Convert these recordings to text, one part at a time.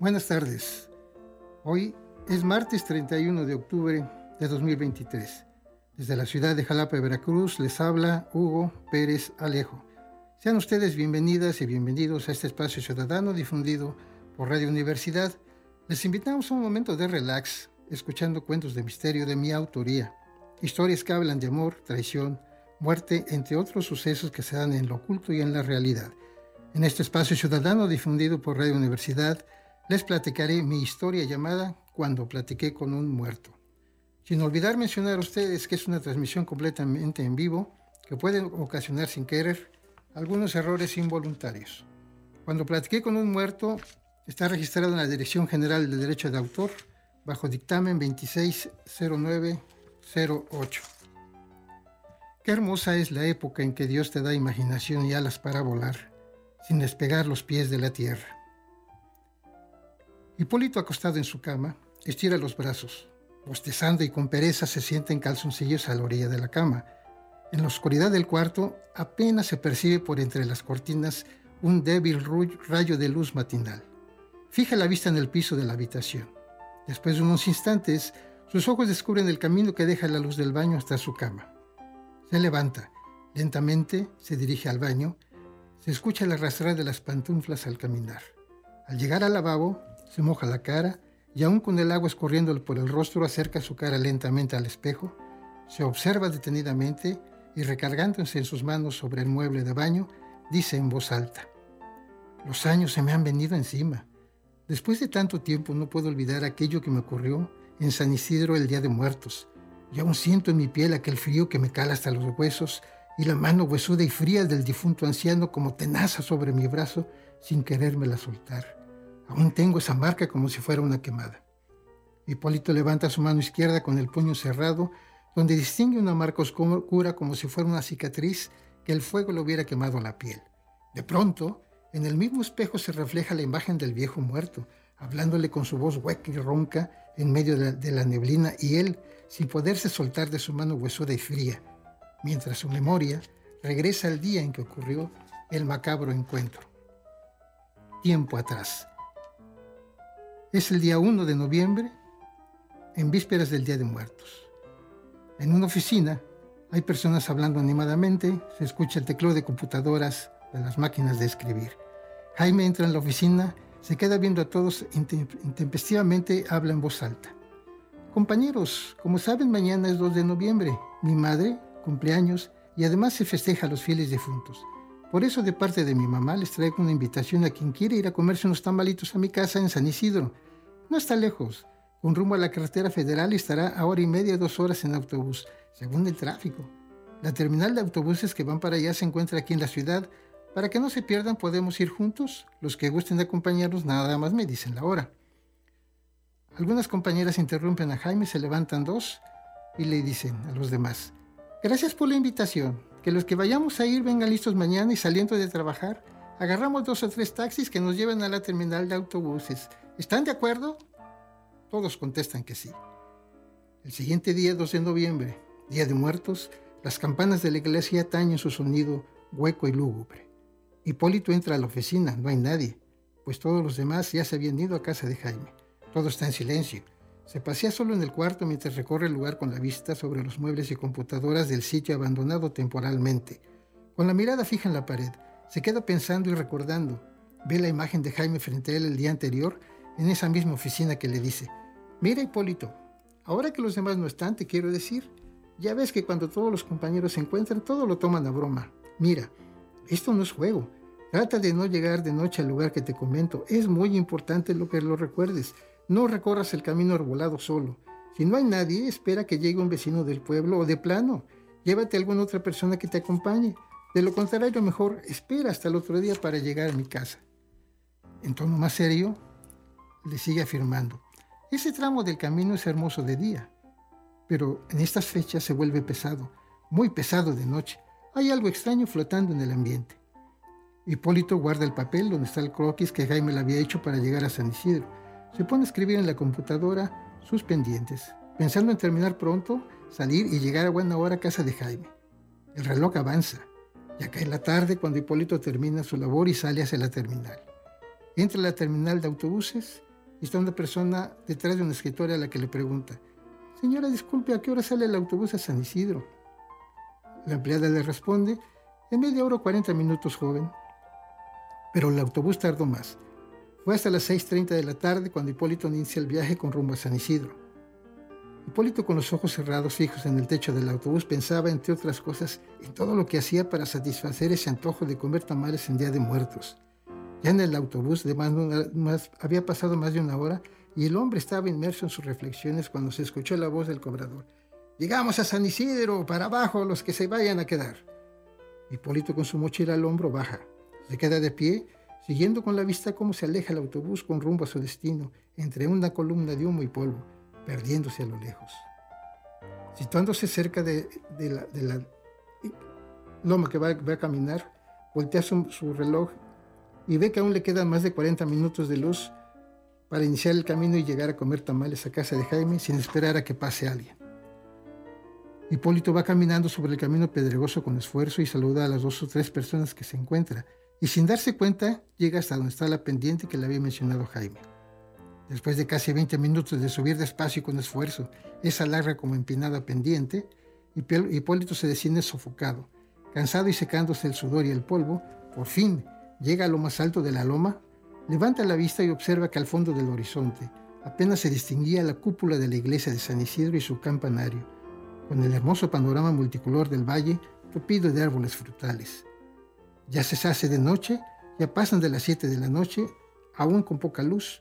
Buenas tardes. Hoy es martes 31 de octubre de 2023. Desde la ciudad de Jalapa, Veracruz, les habla Hugo Pérez Alejo. Sean ustedes bienvenidas y bienvenidos a este espacio ciudadano difundido por Radio Universidad. Les invitamos a un momento de relax, escuchando cuentos de misterio de mi autoría, historias que hablan de amor, traición, muerte, entre otros sucesos que se dan en lo oculto y en la realidad. En este espacio ciudadano difundido por Radio Universidad, les platicaré mi historia llamada Cuando platiqué con un muerto. Sin olvidar mencionar a ustedes que es una transmisión completamente en vivo que puede ocasionar sin querer algunos errores involuntarios. Cuando platiqué con un muerto está registrado en la Dirección General de Derecho de Autor bajo dictamen 260908. Qué hermosa es la época en que Dios te da imaginación y alas para volar, sin despegar los pies de la tierra. Hipólito acostado en su cama, estira los brazos. Bostezando y con pereza se sienta en calzoncillos a la orilla de la cama. En la oscuridad del cuarto apenas se percibe por entre las cortinas un débil rayo de luz matinal. Fija la vista en el piso de la habitación. Después de unos instantes, sus ojos descubren el camino que deja la luz del baño hasta su cama. Se levanta, lentamente se dirige al baño, se escucha el arrastrar de las pantuflas al caminar. Al llegar al lavabo, se moja la cara y aún con el agua escurriéndole por el rostro acerca su cara lentamente al espejo, se observa detenidamente y recargándose en sus manos sobre el mueble de baño, dice en voz alta, Los años se me han venido encima. Después de tanto tiempo no puedo olvidar aquello que me ocurrió en San Isidro el Día de Muertos. Y aún siento en mi piel aquel frío que me cala hasta los huesos y la mano huesuda y fría del difunto anciano como tenaza sobre mi brazo sin querérmela soltar. Aún tengo esa marca como si fuera una quemada. Hipólito levanta su mano izquierda con el puño cerrado, donde distingue una marca oscura como si fuera una cicatriz que el fuego le hubiera quemado la piel. De pronto, en el mismo espejo se refleja la imagen del viejo muerto, hablándole con su voz hueca y ronca en medio de la neblina y él, sin poderse soltar de su mano huesuda y fría, mientras su memoria regresa al día en que ocurrió el macabro encuentro. Tiempo atrás. Es el día 1 de noviembre, en vísperas del Día de Muertos. En una oficina hay personas hablando animadamente, se escucha el teclado de computadoras de las máquinas de escribir. Jaime entra en la oficina, se queda viendo a todos intempestivamente, habla en voz alta. Compañeros, como saben, mañana es 2 de noviembre, mi madre, cumpleaños, y además se festeja a los fieles difuntos. Por eso, de parte de mi mamá, les traigo una invitación a quien quiere ir a comerse unos tamalitos a mi casa en San Isidro. No está lejos. Con rumbo a la carretera federal estará a hora y media, dos horas en autobús, según el tráfico. La terminal de autobuses que van para allá se encuentra aquí en la ciudad. Para que no se pierdan, podemos ir juntos. Los que gusten de acompañarnos, nada más me dicen la hora. Algunas compañeras interrumpen a Jaime, se levantan dos y le dicen a los demás, gracias por la invitación que los que vayamos a ir vengan listos mañana y saliendo de trabajar, agarramos dos o tres taxis que nos lleven a la terminal de autobuses. ¿Están de acuerdo? Todos contestan que sí. El siguiente día, 2 de noviembre, Día de Muertos, las campanas de la iglesia tañen su sonido hueco y lúgubre. Hipólito entra a la oficina, no hay nadie, pues todos los demás ya se habían ido a casa de Jaime. Todo está en silencio. Se pasea solo en el cuarto mientras recorre el lugar con la vista sobre los muebles y computadoras del sitio abandonado temporalmente. Con la mirada fija en la pared, se queda pensando y recordando. Ve la imagen de Jaime frente a él el día anterior en esa misma oficina que le dice, mira Hipólito, ahora que los demás no están, te quiero decir, ya ves que cuando todos los compañeros se encuentran, todo lo toman a broma. Mira, esto no es juego. Trata de no llegar de noche al lugar que te comento. Es muy importante lo que lo recuerdes. No recorras el camino arbolado solo. Si no hay nadie, espera que llegue un vecino del pueblo o de plano. Llévate a alguna otra persona que te acompañe. De lo contrario, mejor espera hasta el otro día para llegar a mi casa. En tono más serio, le sigue afirmando. Ese tramo del camino es hermoso de día, pero en estas fechas se vuelve pesado, muy pesado de noche. Hay algo extraño flotando en el ambiente. Hipólito guarda el papel donde está el croquis que Jaime le había hecho para llegar a San Isidro se pone a escribir en la computadora sus pendientes, pensando en terminar pronto, salir y llegar a buena hora a casa de Jaime. El reloj avanza. Ya cae la tarde cuando Hipólito termina su labor y sale hacia la terminal. Entra a la terminal de autobuses está una persona detrás de una escritora a la que le pregunta, Señora, disculpe, ¿a qué hora sale el autobús a San Isidro? La empleada le responde, en media hora o 40 minutos, joven. Pero el autobús tardó más. Fue hasta las 6.30 de la tarde cuando Hipólito inicia el viaje con rumbo a San Isidro. Hipólito con los ojos cerrados fijos en el techo del autobús pensaba, entre otras cosas, en todo lo que hacía para satisfacer ese antojo de comer tamales en Día de Muertos. Ya en el autobús de más, había pasado más de una hora y el hombre estaba inmerso en sus reflexiones cuando se escuchó la voz del cobrador. Llegamos a San Isidro, para abajo, los que se vayan a quedar. Hipólito con su mochila al hombro baja. Se queda de pie, siguiendo con la vista cómo se aleja el autobús con rumbo a su destino, entre una columna de humo y polvo perdiéndose a lo lejos. Situándose cerca de, la, loma que va, a caminar, voltea su, reloj y ve que aún le quedan más de 40 minutos de luz para iniciar el camino y llegar a comer tamales a casa de Jaime sin esperar a que pase alguien. Hipólito va caminando sobre el camino pedregoso con esfuerzo y saluda a las dos o tres personas que se encuentra, y sin darse cuenta llega hasta donde está la pendiente que le había mencionado Jaime. Después de casi 20 minutos de subir despacio y con esfuerzo esa larga como empinada pendiente, Hipólito se desciende sofocado. Cansado y secándose el sudor y el polvo, por fin llega a lo más alto de la loma, levanta la vista y observa que al fondo del horizonte apenas se distinguía la cúpula de la iglesia de San Isidro y su campanario, con el hermoso panorama multicolor del valle tupido de árboles frutales. Ya se hace de noche, ya pasan de las 7 de la noche, aún con poca luz,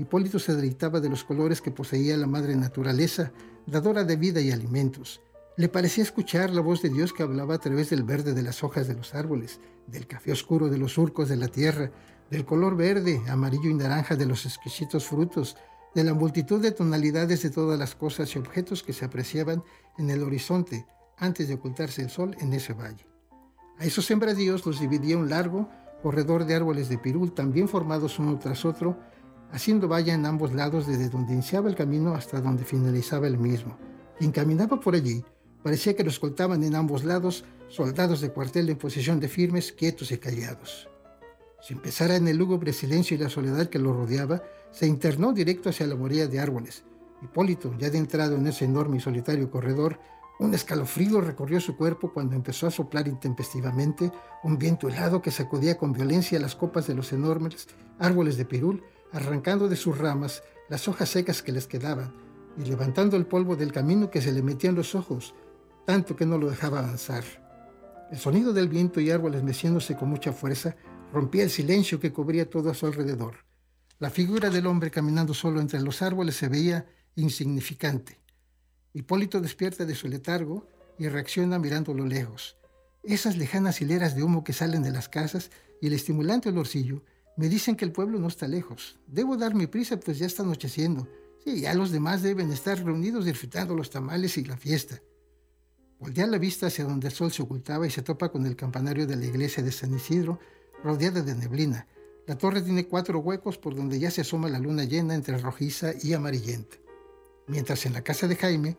Hipólito se deleitaba de los colores que poseía la madre naturaleza, dadora de vida y alimentos. Le parecía escuchar la voz de Dios que hablaba a través del verde de las hojas de los árboles, del café oscuro de los surcos de la tierra, del color verde, amarillo y naranja de los exquisitos frutos, de la multitud de tonalidades de todas las cosas y objetos que se apreciaban en el horizonte antes de ocultarse el sol en ese valle. A esos sembradíos los dividía un largo corredor de árboles de pirul, también formados uno tras otro, haciendo valla en ambos lados desde donde iniciaba el camino hasta donde finalizaba el mismo. Quien caminaba por allí parecía que lo escoltaban en ambos lados soldados de cuartel en posición de firmes, quietos y callados. Si empezara en el lúgubre silencio y la soledad que lo rodeaba, se internó directo hacia la moría de árboles. Hipólito, ya adentrado en ese enorme y solitario corredor, un escalofrío recorrió su cuerpo cuando empezó a soplar intempestivamente un viento helado que sacudía con violencia las copas de los enormes árboles de pirul arrancando de sus ramas las hojas secas que les quedaban y levantando el polvo del camino que se le metía en los ojos, tanto que no lo dejaba avanzar. El sonido del viento y árboles meciéndose con mucha fuerza rompía el silencio que cubría todo a su alrededor. La figura del hombre caminando solo entre los árboles se veía insignificante. Hipólito despierta de su letargo y reacciona mirando lo lejos. Esas lejanas hileras de humo que salen de las casas y el estimulante olorcillo me dicen que el pueblo no está lejos. Debo dar mi prisa, pues ya está anocheciendo. Sí, ya los demás deben estar reunidos disfrutando los tamales y la fiesta. Voltea la vista hacia donde el sol se ocultaba y se topa con el campanario de la iglesia de San Isidro, rodeada de neblina. La torre tiene cuatro huecos por donde ya se asoma la luna llena entre rojiza y amarillenta. Mientras en la casa de Jaime,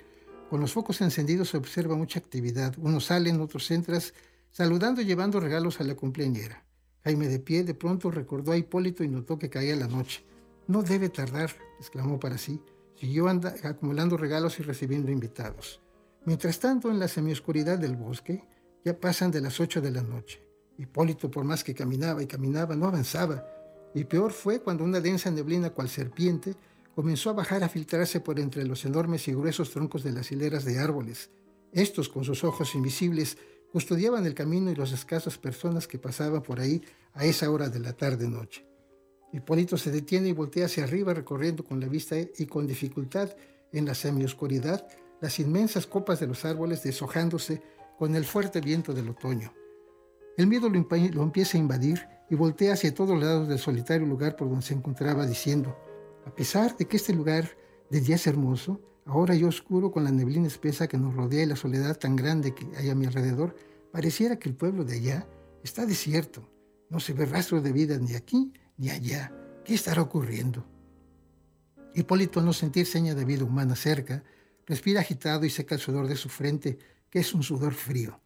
con los focos encendidos se observa mucha actividad. Unos salen, otros entran, saludando y llevando regalos a la cumpleañera. Jaime de pie de pronto recordó a Hipólito y notó que caía la noche. No debe tardar, exclamó para sí. Siguió acumulando regalos y recibiendo invitados. Mientras tanto, en la semioscuridad del bosque, ya pasan de las ocho de la noche. Hipólito, por más que caminaba y caminaba, no avanzaba. Y peor fue cuando una densa neblina cual serpiente comenzó a bajar a filtrarse por entre los enormes y gruesos troncos de las hileras de árboles. Estos, con sus ojos invisibles, custodiaban el camino y las escasas personas que pasaban por ahí a esa hora de la tarde-noche. Hipólito se detiene y voltea hacia arriba recorriendo con la vista y con dificultad en la semioscuridad las inmensas copas de los árboles deshojándose con el fuerte viento del otoño. El miedo lo, empieza a invadir y voltea hacia todos lados del solitario lugar por donde se encontraba diciendo, a pesar de que este lugar de día es hermoso, Ahora yo oscuro con la neblina espesa que nos rodea y la soledad tan grande que hay a mi alrededor, pareciera que el pueblo de allá está desierto. No se ve rastro de vida ni aquí ni allá. ¿Qué estará ocurriendo? Hipólito, al no sentir seña de vida humana cerca, respira agitado y seca el sudor de su frente, que es un sudor frío.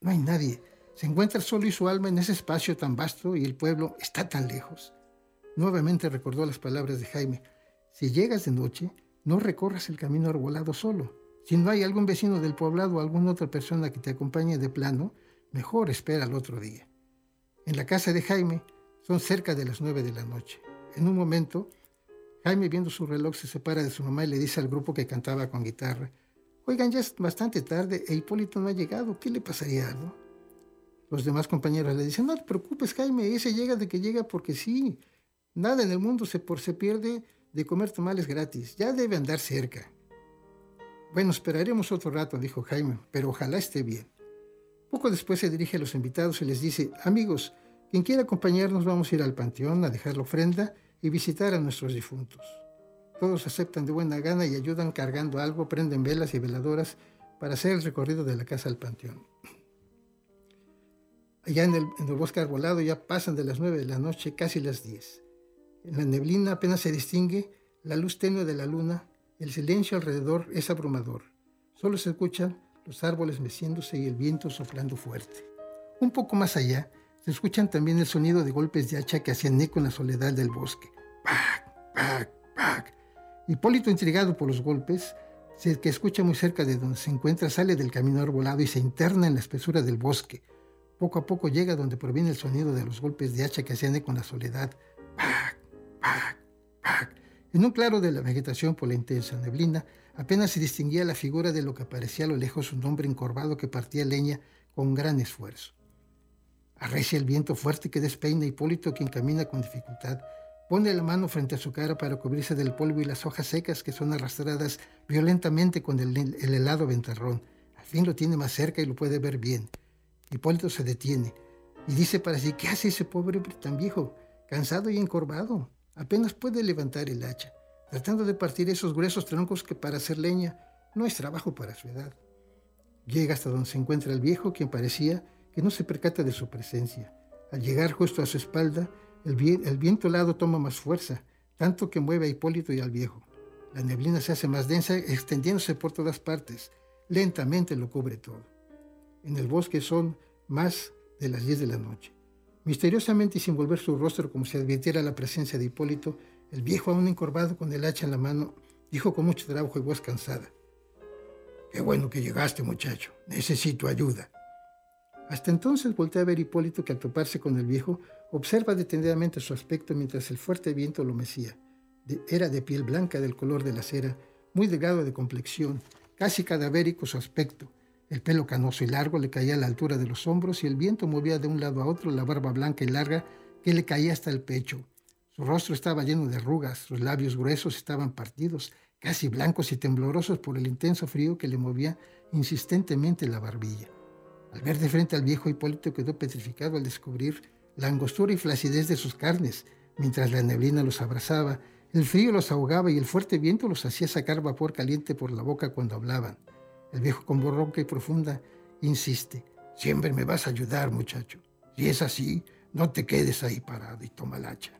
No hay nadie. Se encuentra solo y su alma en ese espacio tan vasto y el pueblo está tan lejos. Nuevamente recordó las palabras de Jaime. Si llegas de noche, no recorras el camino arbolado solo. Si no hay algún vecino del poblado o alguna otra persona que te acompañe de plano, mejor espera al otro día. En la casa de Jaime son cerca de las nueve de la noche. En un momento, Jaime, viendo su reloj, se separa de su mamá y le dice al grupo que cantaba con guitarra, Oigan, ya es bastante tarde e Hipólito no ha llegado, ¿qué le pasaría algo? Los demás compañeros le dicen, no te preocupes, Jaime, ese llega de que llega porque sí. Nada en el mundo se, por, se pierde de comer tamales gratis, ya debe andar cerca. Bueno, esperaremos otro rato, dijo Jaime, pero ojalá esté bien. Poco después se dirige a los invitados y les dice, amigos, quien quiera acompañarnos vamos a ir al panteón a dejar la ofrenda y visitar a nuestros difuntos. Todos aceptan de buena gana y ayudan cargando algo, prenden velas y veladoras para hacer el recorrido de la casa al panteón. Allá en el, bosque arbolado ya pasan de las nueve de la noche casi las diez. En la neblina apenas se distingue la luz tenue de la luna, el silencio alrededor es abrumador. Solo se escuchan los árboles meciéndose y el viento soplando fuerte. Un poco más allá, se escuchan también el sonido de golpes de hacha que hacían eco en la soledad del bosque. ¡Pac! ¡Pac! ¡Pac! Hipólito, intrigado por los golpes, que escucha muy cerca de donde se encuentra, sale del camino arbolado y se interna en la espesura del bosque. Poco a poco llega donde proviene el sonido de los golpes de hacha que hacían eco en la soledad. ¡Pac! ¡Pac! ¡Pac! En un claro de la vegetación por la intensa neblina, apenas se distinguía la figura de lo que parecía a lo lejos un hombre encorvado que partía leña con gran esfuerzo. Arrecia el viento fuerte que despeina a Hipólito, quien camina con dificultad. Pone la mano frente a su cara para cubrirse del polvo y las hojas secas que son arrastradas violentamente con el, el helado ventarrón. Al fin lo tiene más cerca y lo puede ver bien. Hipólito se detiene y dice para sí, ¿qué hace ese pobre tan viejo? Cansado y encorvado. Apenas puede levantar el hacha, tratando de partir esos gruesos troncos que para hacer leña no es trabajo para su edad. Llega hasta donde se encuentra el viejo, quien parecía que no se percata de su presencia. Al llegar justo a su espalda, el, viento helado toma más fuerza, tanto que mueve a Hipólito y al viejo. La neblina se hace más densa, extendiéndose por todas partes. Lentamente lo cubre todo. En el bosque son más de las 10 de la noche. Misteriosamente y sin volver su rostro como si advirtiera la presencia de Hipólito, el viejo aún encorvado con el hacha en la mano, dijo con mucho trabajo y voz cansada. Qué bueno que llegaste, muchacho. Necesito ayuda. Hasta entonces volteé a ver Hipólito que al toparse con el viejo observa detenidamente su aspecto mientras el fuerte viento lo mecía. era de piel blanca del color de la cera, muy delgado de complexión, casi cadavérico su aspecto, el pelo canoso y largo le caía a la altura de los hombros y el viento movía de un lado a otro la barba blanca y larga que le caía hasta el pecho. Su rostro estaba lleno de arrugas, sus labios gruesos estaban partidos, casi blancos y temblorosos por el intenso frío que le movía insistentemente la barbilla. Al ver de frente al viejo Hipólito quedó petrificado al descubrir la angostura y flacidez de sus carnes, mientras la neblina los abrazaba, el frío los ahogaba y el fuerte viento los hacía sacar vapor caliente por la boca cuando hablaban. El viejo con voz ronca y profunda insiste, siempre me vas a ayudar, muchacho. Si es así, no te quedes ahí parado y toma el hacha.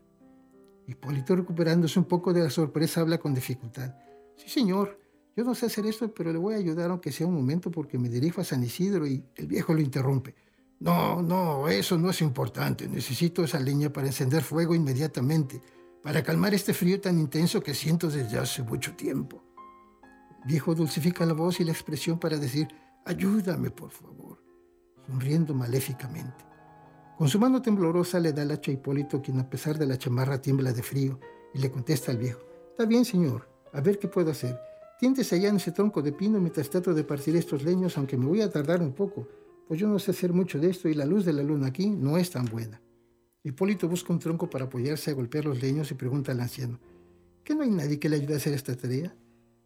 Hipólito, recuperándose un poco de la sorpresa, habla con dificultad. Sí, señor, yo no sé hacer esto, pero le voy a ayudar aunque sea un momento porque me dirijo a San Isidro y el viejo lo interrumpe. No, no, eso no es importante. Necesito esa leña para encender fuego inmediatamente, para calmar este frío tan intenso que siento desde hace mucho tiempo viejo dulcifica la voz y la expresión para decir, ayúdame por favor, sonriendo maléficamente. Con su mano temblorosa le da el hacha a Hipólito, quien a pesar de la chamarra tiembla de frío, y le contesta al viejo, está bien señor, a ver qué puedo hacer. Tiéntese allá en ese tronco de pino mientras trato de partir estos leños, aunque me voy a tardar un poco, pues yo no sé hacer mucho de esto y la luz de la luna aquí no es tan buena. Hipólito busca un tronco para apoyarse a golpear los leños y pregunta al anciano, ¿qué no hay nadie que le ayude a hacer esta tarea?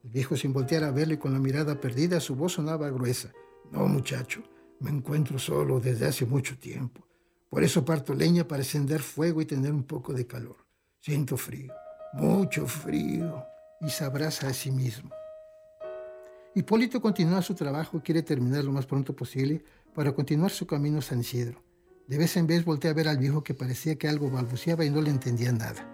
El viejo sin voltear a verle con la mirada perdida, su voz sonaba gruesa. No, muchacho, me encuentro solo desde hace mucho tiempo. Por eso parto leña para encender fuego y tener un poco de calor. Siento frío, mucho frío, y se abraza a sí mismo. Hipólito continúa su trabajo y quiere terminar lo más pronto posible para continuar su camino a San Isidro. De vez en vez voltea a ver al viejo que parecía que algo balbuceaba y no le entendía nada.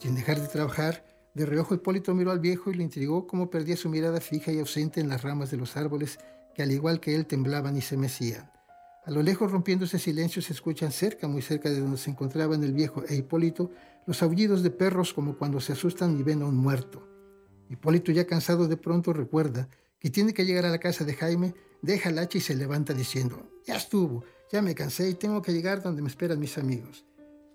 Sin dejar de trabajar, de reojo Hipólito miró al viejo y le intrigó cómo perdía su mirada fija y ausente en las ramas de los árboles que al igual que él temblaban y se mecían. A lo lejos, rompiendo ese silencio, se escuchan cerca, muy cerca de donde se encontraban el viejo e Hipólito, los aullidos de perros como cuando se asustan y ven a un muerto. Hipólito, ya cansado de pronto, recuerda que tiene que llegar a la casa de Jaime, deja el hacha y se levanta diciendo, ya estuvo, ya me cansé y tengo que llegar donde me esperan mis amigos.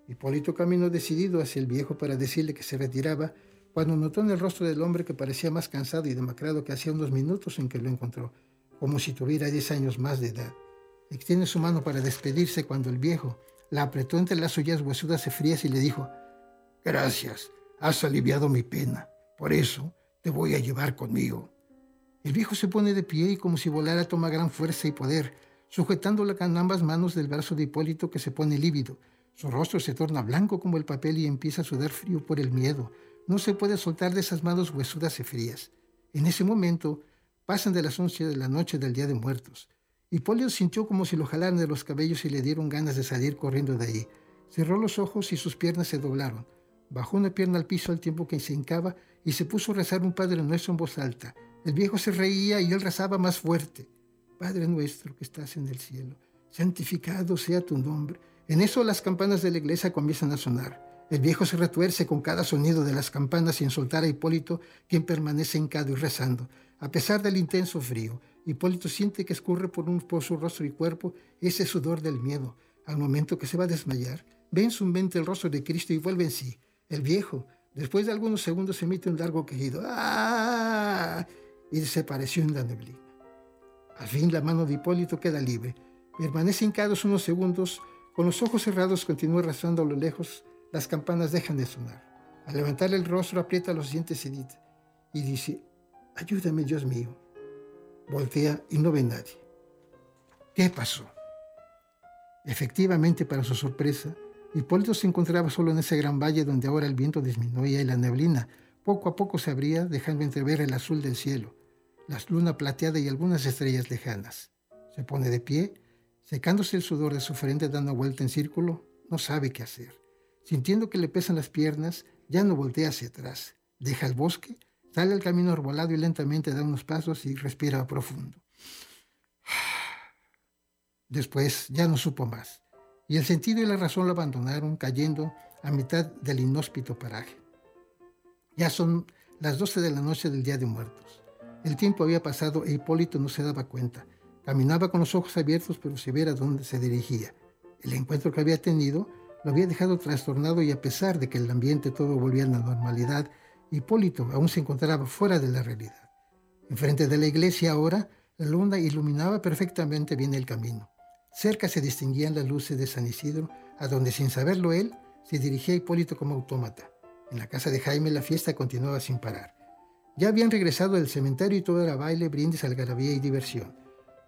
Hipólito caminó decidido hacia el viejo para decirle que se retiraba, cuando notó en el rostro del hombre que parecía más cansado y demacrado que hacía unos minutos en que lo encontró, como si tuviera diez años más de edad. Extiende su mano para despedirse cuando el viejo la apretó entre las suyas huesudas y frías y le dijo, Gracias, has aliviado mi pena. Por eso te voy a llevar conmigo. El viejo se pone de pie y como si volara toma gran fuerza y poder, sujetándola con ambas manos del brazo de Hipólito que se pone lívido. Su rostro se torna blanco como el papel y empieza a sudar frío por el miedo. No se puede soltar de esas manos huesudas y frías. En ese momento pasan de las once de la noche del Día de Muertos. Hipólito sintió como si lo jalaran de los cabellos y le dieron ganas de salir corriendo de ahí. Cerró los ojos y sus piernas se doblaron. Bajó una pierna al piso al tiempo que se hincaba y se puso a rezar un Padre Nuestro en voz alta. El viejo se reía y él rezaba más fuerte. Padre nuestro que estás en el cielo, santificado sea tu nombre. En eso las campanas de la iglesia comienzan a sonar. El viejo se retuerce con cada sonido de las campanas sin soltar a Hipólito, quien permanece hincado y rezando. A pesar del intenso frío, Hipólito siente que escurre por, un, por su rostro y cuerpo ese sudor del miedo. Al momento que se va a desmayar, ve en su mente el rostro de Cristo y vuelve en sí. El viejo, después de algunos segundos, emite un largo quejido ¡Ah! y desapareció en la neblina. Al fin la mano de Hipólito queda libre. Permanece hincado unos segundos, con los ojos cerrados continúa arrastrando a lo lejos, las campanas dejan de sonar. Al levantar el rostro aprieta los dientes y dice, ayúdame Dios mío. Voltea y no ve nadie. ¿Qué pasó? Efectivamente, para su sorpresa, Hipólito se encontraba solo en ese gran valle donde ahora el viento disminuía y la neblina poco a poco se abría, dejando entrever el azul del cielo, la luna plateada y algunas estrellas lejanas. Se pone de pie, secándose el sudor de su frente dando vuelta en círculo, no sabe qué hacer. Sintiendo que le pesan las piernas, ya no voltea hacia atrás. Deja el bosque Sale al camino arbolado y lentamente da unos pasos y respira profundo. Después ya no supo más, y el sentido y la razón lo abandonaron cayendo a mitad del inhóspito paraje. Ya son las doce de la noche del Día de Muertos. El tiempo había pasado e Hipólito no se daba cuenta. Caminaba con los ojos abiertos, pero se ver a dónde se dirigía. El encuentro que había tenido lo había dejado trastornado y a pesar de que el ambiente todo volvía a la normalidad, Hipólito aún se encontraba fuera de la realidad. Enfrente de la iglesia ahora, la luna iluminaba perfectamente bien el camino. Cerca se distinguían las luces de San Isidro, a donde sin saberlo él, se dirigía Hipólito como autómata. En la casa de Jaime la fiesta continuaba sin parar. Ya habían regresado del cementerio y todo era baile, brindis, algarabía y diversión.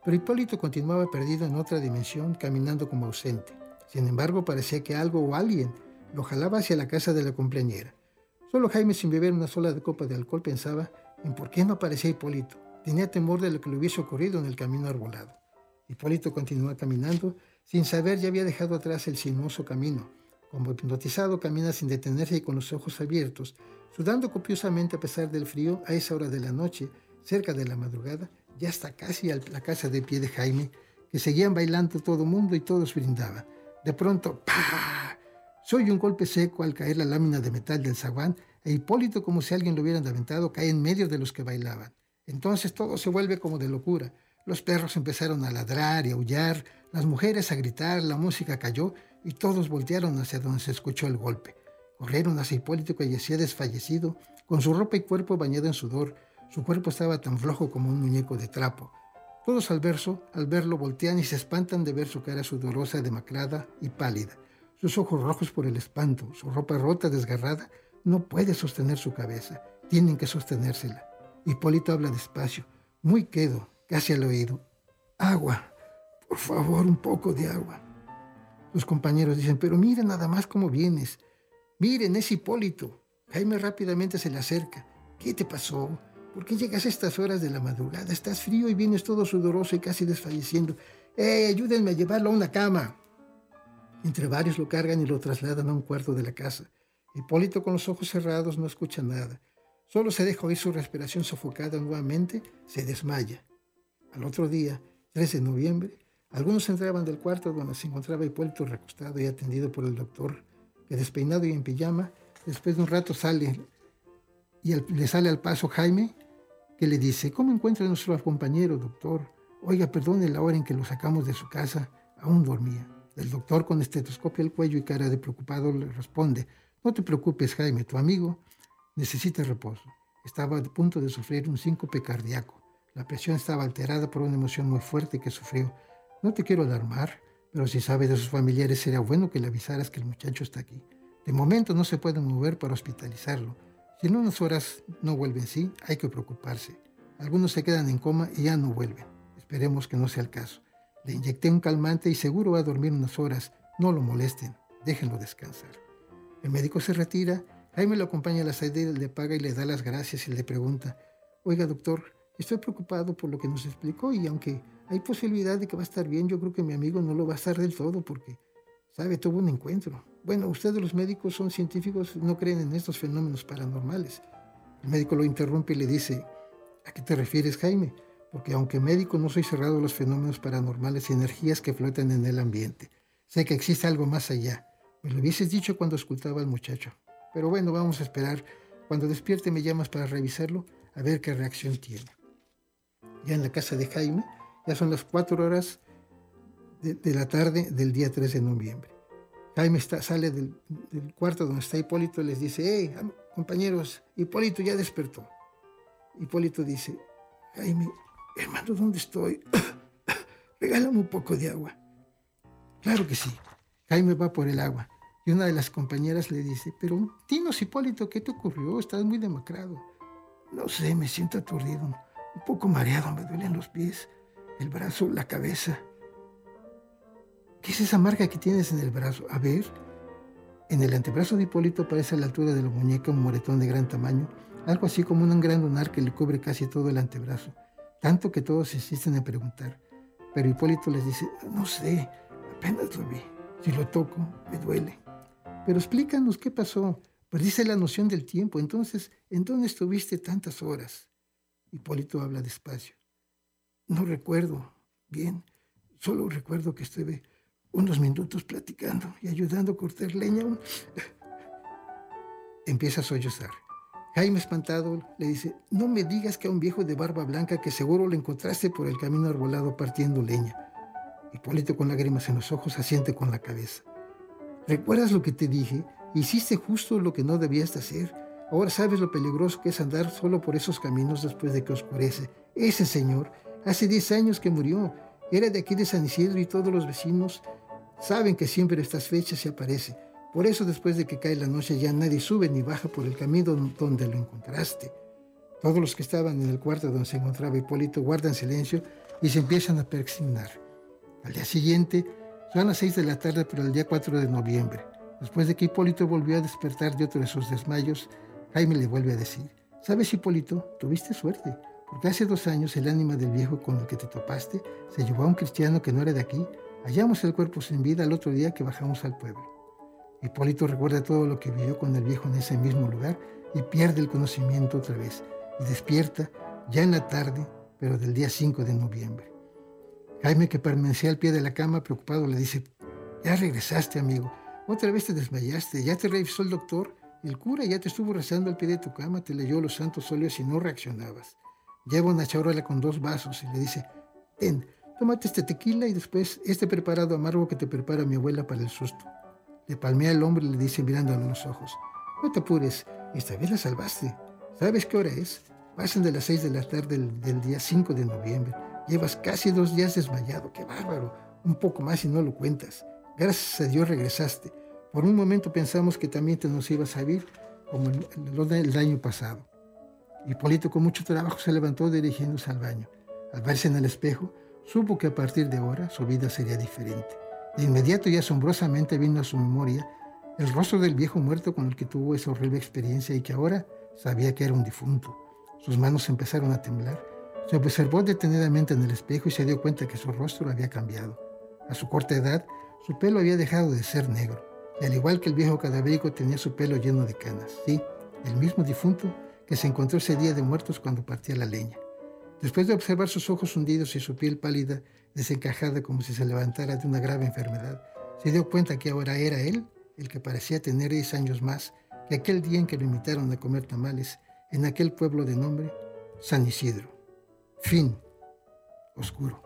Pero Hipólito continuaba perdido en otra dimensión, caminando como ausente. Sin embargo, parecía que algo o alguien lo jalaba hacia la casa de la cumpleañera. Solo Jaime, sin beber una sola copa de alcohol, pensaba en por qué no aparecía Hipólito. Tenía temor de lo que le hubiese ocurrido en el camino arbolado. Hipólito continuó caminando, sin saber ya había dejado atrás el sinuoso camino. Como hipnotizado, camina sin detenerse y con los ojos abiertos, sudando copiosamente a pesar del frío a esa hora de la noche, cerca de la madrugada, ya está casi a la casa de pie de Jaime, que seguían bailando todo mundo y todos brindaban. De pronto, ¡pah! Soy un golpe seco al caer la lámina de metal del zaguán e Hipólito, como si alguien lo hubiera aventado, cae en medio de los que bailaban. Entonces todo se vuelve como de locura. Los perros empezaron a ladrar y aullar, las mujeres a gritar, la música cayó y todos voltearon hacia donde se escuchó el golpe. Corrieron hacia Hipólito que yacía desfallecido, con su ropa y cuerpo bañado en sudor. Su cuerpo estaba tan flojo como un muñeco de trapo. Todos al verso, al verlo, voltean y se espantan de ver su cara sudorosa, demacrada y pálida sus ojos rojos por el espanto, su ropa rota, desgarrada, no puede sostener su cabeza, tienen que sostenérsela. Hipólito habla despacio, muy quedo, casi al oído. Agua, por favor, un poco de agua. Los compañeros dicen, pero miren nada más cómo vienes. Miren, es Hipólito. Jaime rápidamente se le acerca. ¿Qué te pasó? ¿Por qué llegas a estas horas de la madrugada? Estás frío y vienes todo sudoroso y casi desfalleciendo. ¡Eh, ayúdenme a llevarlo a una cama! Entre varios lo cargan y lo trasladan a un cuarto de la casa. Hipólito con los ojos cerrados no escucha nada. Solo se deja oír su respiración sofocada nuevamente, se desmaya. Al otro día, 3 de noviembre, Algunos entraban del cuarto donde se encontraba Hipólito recostado y atendido por el doctor, que despeinado y en pijama, después de un rato sale y le sale al paso Jaime, que le dice, ¿cómo encuentra nuestro compañero, doctor? Oiga, perdone la hora en que lo sacamos de su casa, aún dormía. El doctor, con estetoscopio al cuello y cara de preocupado, le responde, no te preocupes, Jaime, tu amigo necesita reposo. Estaba a punto de sufrir un síncope cardíaco. La presión estaba alterada por una emoción muy fuerte que sufrió. No te quiero alarmar, pero si sabes de sus familiares sería bueno que le avisaras que el muchacho está aquí. De momento no se puede mover para hospitalizarlo. Si en unas horas no vuelve en sí, hay que preocuparse. Algunos se quedan en coma y ya no vuelven. Esperemos que no sea el caso. Le inyecté un calmante y seguro va a dormir unas horas. No lo molesten, déjenlo descansar. El médico se retira, Jaime lo acompaña a la salida, le paga y le da las gracias y le pregunta, oiga doctor, estoy preocupado por lo que nos explicó y aunque hay posibilidad de que va a estar bien, yo creo que mi amigo no lo va a estar del todo porque, sabe, tuvo un encuentro. Bueno, ustedes los médicos son científicos, no creen en estos fenómenos paranormales. El médico lo interrumpe y le dice, ¿a qué te refieres, Jaime? Porque aunque médico no soy cerrado a los fenómenos paranormales y energías que flotan en el ambiente. Sé que existe algo más allá. Me lo hubieses dicho cuando escuchaba al muchacho. Pero bueno, vamos a esperar. Cuando despierte me llamas para revisarlo, a ver qué reacción tiene. Ya en la casa de Jaime, ya son las cuatro horas de, la tarde del día 3 de noviembre. Jaime sale del, cuarto donde está Hipólito y les dice, hey, compañeros, Hipólito ya despertó. Hipólito dice, Jaime, hermano, ¿dónde estoy? Regálame un poco de agua. Claro que sí. Jaime va por el agua. Y una de las compañeras le dice, pero dinos, Hipólito, ¿qué te ocurrió? Estás muy demacrado. No sé, me siento aturdido, un poco mareado, me duelen los pies, el brazo, la cabeza. ¿Qué es esa marca que tienes en el brazo? A ver. En el antebrazo de Hipólito aparece a la altura de la muñeca un moretón de gran tamaño, algo así como un gran lunar que le cubre casi todo el antebrazo, tanto que todos insisten en preguntar. Pero Hipólito les dice, no sé, apenas lo vi. Si lo toco, me duele. Pero explícanos qué pasó. Perdiste la noción del tiempo. Entonces, ¿en dónde estuviste tantas horas? Hipólito habla despacio. No recuerdo bien. Solo recuerdo que estuve unos minutos platicando y ayudando a cortar leña. Empieza a sollozar. Jaime espantado le dice, no me digas que a un viejo de barba blanca que seguro lo encontraste por el camino arbolado partiendo leña. Hipólito con lágrimas en los ojos asiente con la cabeza. ¿Recuerdas lo que te dije? Hiciste justo lo que no debías hacer. Ahora sabes lo peligroso que es andar solo por esos caminos después de que oscurece. Ese señor, hace 10 años que murió, era de aquí de San Isidro y todos los vecinos Saben que siempre estas fechas se aparece. Por eso después de que cae la noche ya nadie sube ni baja por el camino donde lo encontraste. Todos los que estaban en el cuarto donde se encontraba Hipólito guardan silencio y se empiezan a persignar. Al día siguiente, son las seis de la tarde, pero el día 4 de noviembre. Después de que Hipólito volvió a despertar de otro de sus desmayos, Jaime le vuelve a decir, ¿sabes Hipólito? Tuviste suerte, porque hace dos años el ánima del viejo con el que te topaste se llevó a un cristiano que no era de aquí Hallamos el cuerpo sin vida el otro día que bajamos al pueblo. Hipólito recuerda todo lo que vivió con el viejo en ese mismo lugar y pierde el conocimiento otra vez y despierta ya en la tarde, pero del día 5 de noviembre. Jaime, que permanecía al pie de la cama preocupado, le dice, ya regresaste, amigo. Otra vez te desmayaste, ya te revisó el doctor, el cura ya te estuvo rezando al pie de tu cama, te leyó los santos óleos y no reaccionabas. Lleva una charola con dos vasos y le dice, ten, Tómate este tequila y después este preparado amargo que te prepara mi abuela para el susto. Le palmea el hombre y le dice mirándole en los ojos. No te apures, esta vez la salvaste. ¿Sabes qué hora es? Pasan de las seis de la tarde del, día 5 de noviembre. Llevas casi dos días desmayado. ¡Qué bárbaro! Un poco más y no lo cuentas. Gracias a Dios regresaste. Por un momento pensamos que también te nos ibas a vivir como el, el año pasado. Hipólito con mucho trabajo se levantó dirigiéndose al baño. Al verse en el espejo, Supo que a partir de ahora su vida sería diferente. De inmediato y asombrosamente vino a su memoria el rostro del viejo muerto con el que tuvo esa horrible experiencia y que ahora sabía que era un difunto. Sus manos empezaron a temblar. Se observó detenidamente en el espejo y se dio cuenta que su rostro había cambiado. A su corta edad, su pelo había dejado de ser negro, al igual que el viejo cadavérico tenía su pelo lleno de canas. Sí, el mismo difunto que se encontró ese día de muertos cuando partía la leña. Después de observar sus ojos hundidos y su piel pálida, desencajada como si se levantara de una grave enfermedad, se dio cuenta que ahora era él el que parecía tener 10 años más que aquel día en que lo invitaron a comer tamales en aquel pueblo de nombre San Isidro. Fin. Oscuro.